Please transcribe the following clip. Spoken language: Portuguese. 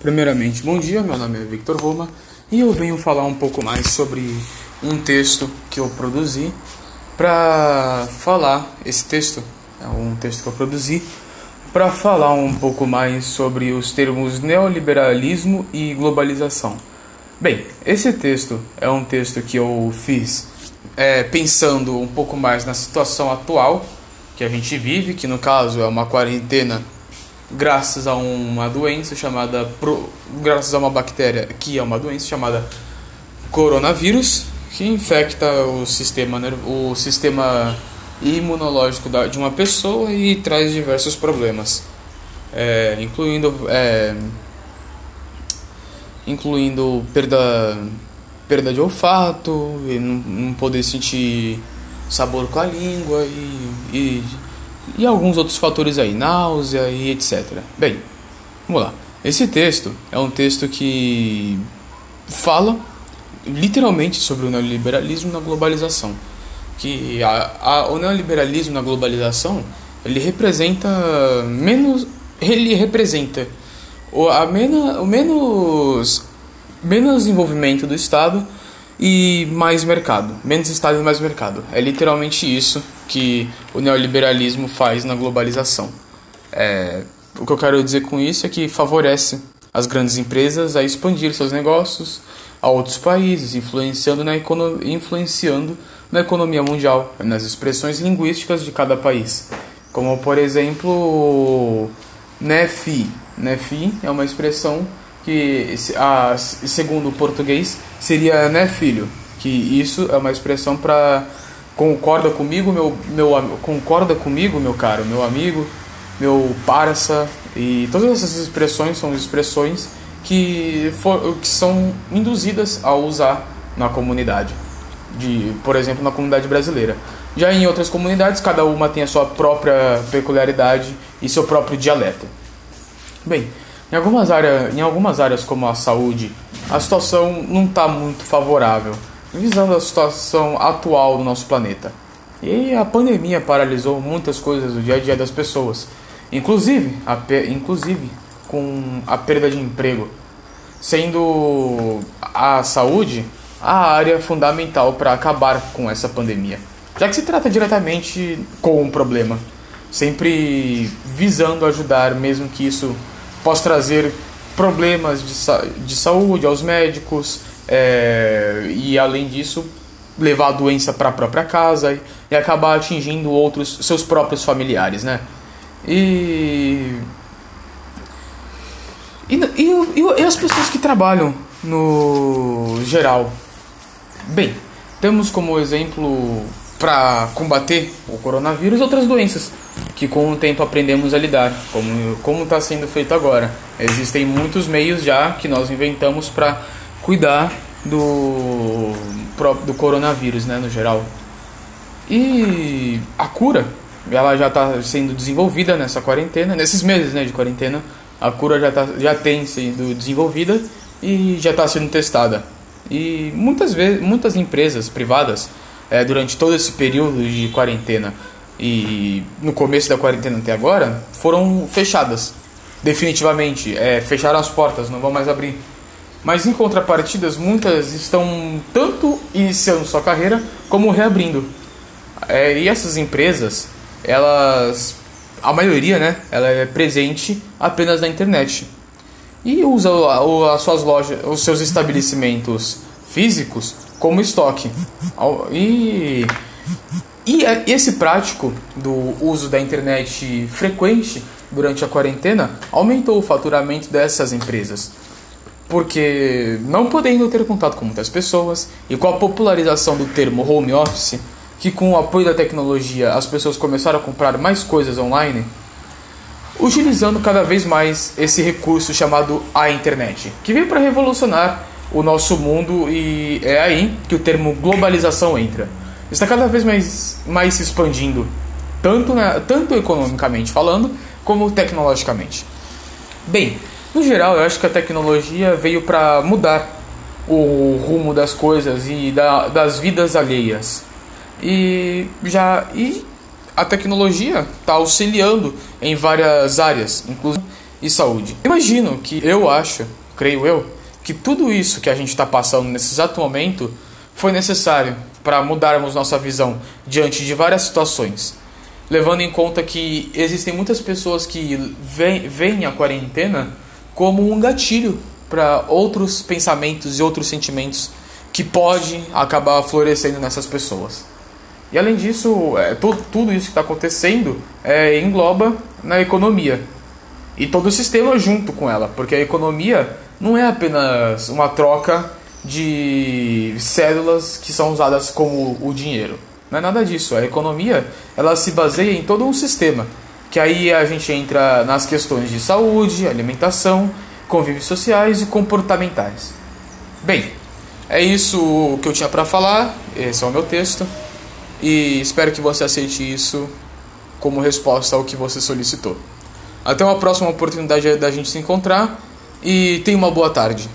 Primeiramente, bom dia, meu nome é Victor Roma e eu venho falar um pouco mais sobre um texto que eu produzi para falar. Esse texto é um texto que eu produzi para falar um pouco mais sobre os termos neoliberalismo e globalização. Bem, esse texto é um texto que eu fiz é, pensando um pouco mais na situação atual que a gente vive, que no caso é uma quarentena graças a uma doença chamada graças a uma bactéria que é uma doença chamada coronavírus que infecta o sistema o sistema imunológico de uma pessoa e traz diversos problemas. É, incluindo é, incluindo perda perda de olfato e não, não poder sentir sabor com a língua e, e e alguns outros fatores aí, náusea e etc. Bem, vamos lá. Esse texto é um texto que fala literalmente sobre o neoliberalismo na globalização. Que a, a, o neoliberalismo na globalização ele representa menos ele representa o, a mena, o menos menos envolvimento do Estado e mais mercado, menos Estado e mais mercado. É literalmente isso que o neoliberalismo faz na globalização. É, o que eu quero dizer com isso é que favorece as grandes empresas a expandir seus negócios a outros países, influenciando na, influenciando na economia mundial, nas expressões linguísticas de cada país. Como, por exemplo, NEFI. NEFI é uma expressão que, a, segundo o português, seria né, filho. Que isso é uma expressão para concorda comigo, meu, meu concorda comigo, meu caro, meu amigo, meu parça e todas essas expressões são expressões que, for, que são induzidas a usar na comunidade, de, por exemplo, na comunidade brasileira. Já em outras comunidades, cada uma tem a sua própria peculiaridade e seu próprio dialeto. Bem, em algumas, áreas, em algumas áreas como a saúde, a situação não está muito favorável visando a situação atual do nosso planeta. E a pandemia paralisou muitas coisas do dia a dia das pessoas, inclusive, a, inclusive com a perda de emprego, sendo a saúde a área fundamental para acabar com essa pandemia, já que se trata diretamente com o problema, sempre visando ajudar, mesmo que isso possa trazer problemas de, sa de saúde aos médicos, é, e além disso levar a doença para a própria casa e, e, acabar atingindo outros seus próprios familiares, né? E e, e, e as pessoas que trabalham no geral. Bem, temos como exemplo para combater o coronavírus outras doenças que com o tempo aprendemos a lidar, como como está sendo feito agora. Existem muitos meios já que nós inventamos para cuidar do, do coronavírus, né, no geral. E a cura, ela já está sendo desenvolvida nessa quarentena, nesses meses né, de quarentena, a cura já, tá, já tem sido desenvolvida e já está sendo testada. E muitas vezes, muitas empresas privadas, é, durante todo esse período de quarentena e no começo da quarentena até agora, foram fechadas. Definitivamente, é, fecharam as portas, não vão mais abrir mas em contrapartidas, muitas estão tanto iniciando sua carreira como reabrindo. É, e essas empresas, elas, a maioria, né, ela é presente apenas na internet e usa as suas lojas, os seus estabelecimentos físicos como estoque. E, e é, esse prático do uso da internet frequente durante a quarentena aumentou o faturamento dessas empresas porque não podendo ter contato com muitas pessoas e com a popularização do termo home office, que com o apoio da tecnologia as pessoas começaram a comprar mais coisas online, utilizando cada vez mais esse recurso chamado a internet, que veio para revolucionar o nosso mundo e é aí que o termo globalização entra. Está cada vez mais, mais se expandindo, tanto, na, tanto economicamente falando, como tecnologicamente. Bem, no geral, eu acho que a tecnologia veio para mudar o rumo das coisas e da, das vidas alheias. E já e a tecnologia está auxiliando em várias áreas, inclusive e saúde. Imagino que eu acho, creio eu, que tudo isso que a gente está passando nesse exato momento foi necessário para mudarmos nossa visão diante de várias situações. Levando em conta que existem muitas pessoas que veem a quarentena como um gatilho para outros pensamentos e outros sentimentos que pode acabar florescendo nessas pessoas. E além disso, é, tudo, tudo isso que está acontecendo é, engloba na economia e todo o sistema junto com ela, porque a economia não é apenas uma troca de células que são usadas como o dinheiro. Não é nada disso. A economia ela se baseia em todo um sistema, que aí a gente entra nas questões de saúde, alimentação, convívios sociais e comportamentais. Bem, é isso que eu tinha para falar. Esse é o meu texto e espero que você aceite isso como resposta ao que você solicitou. Até uma próxima oportunidade da gente se encontrar e tenha uma boa tarde.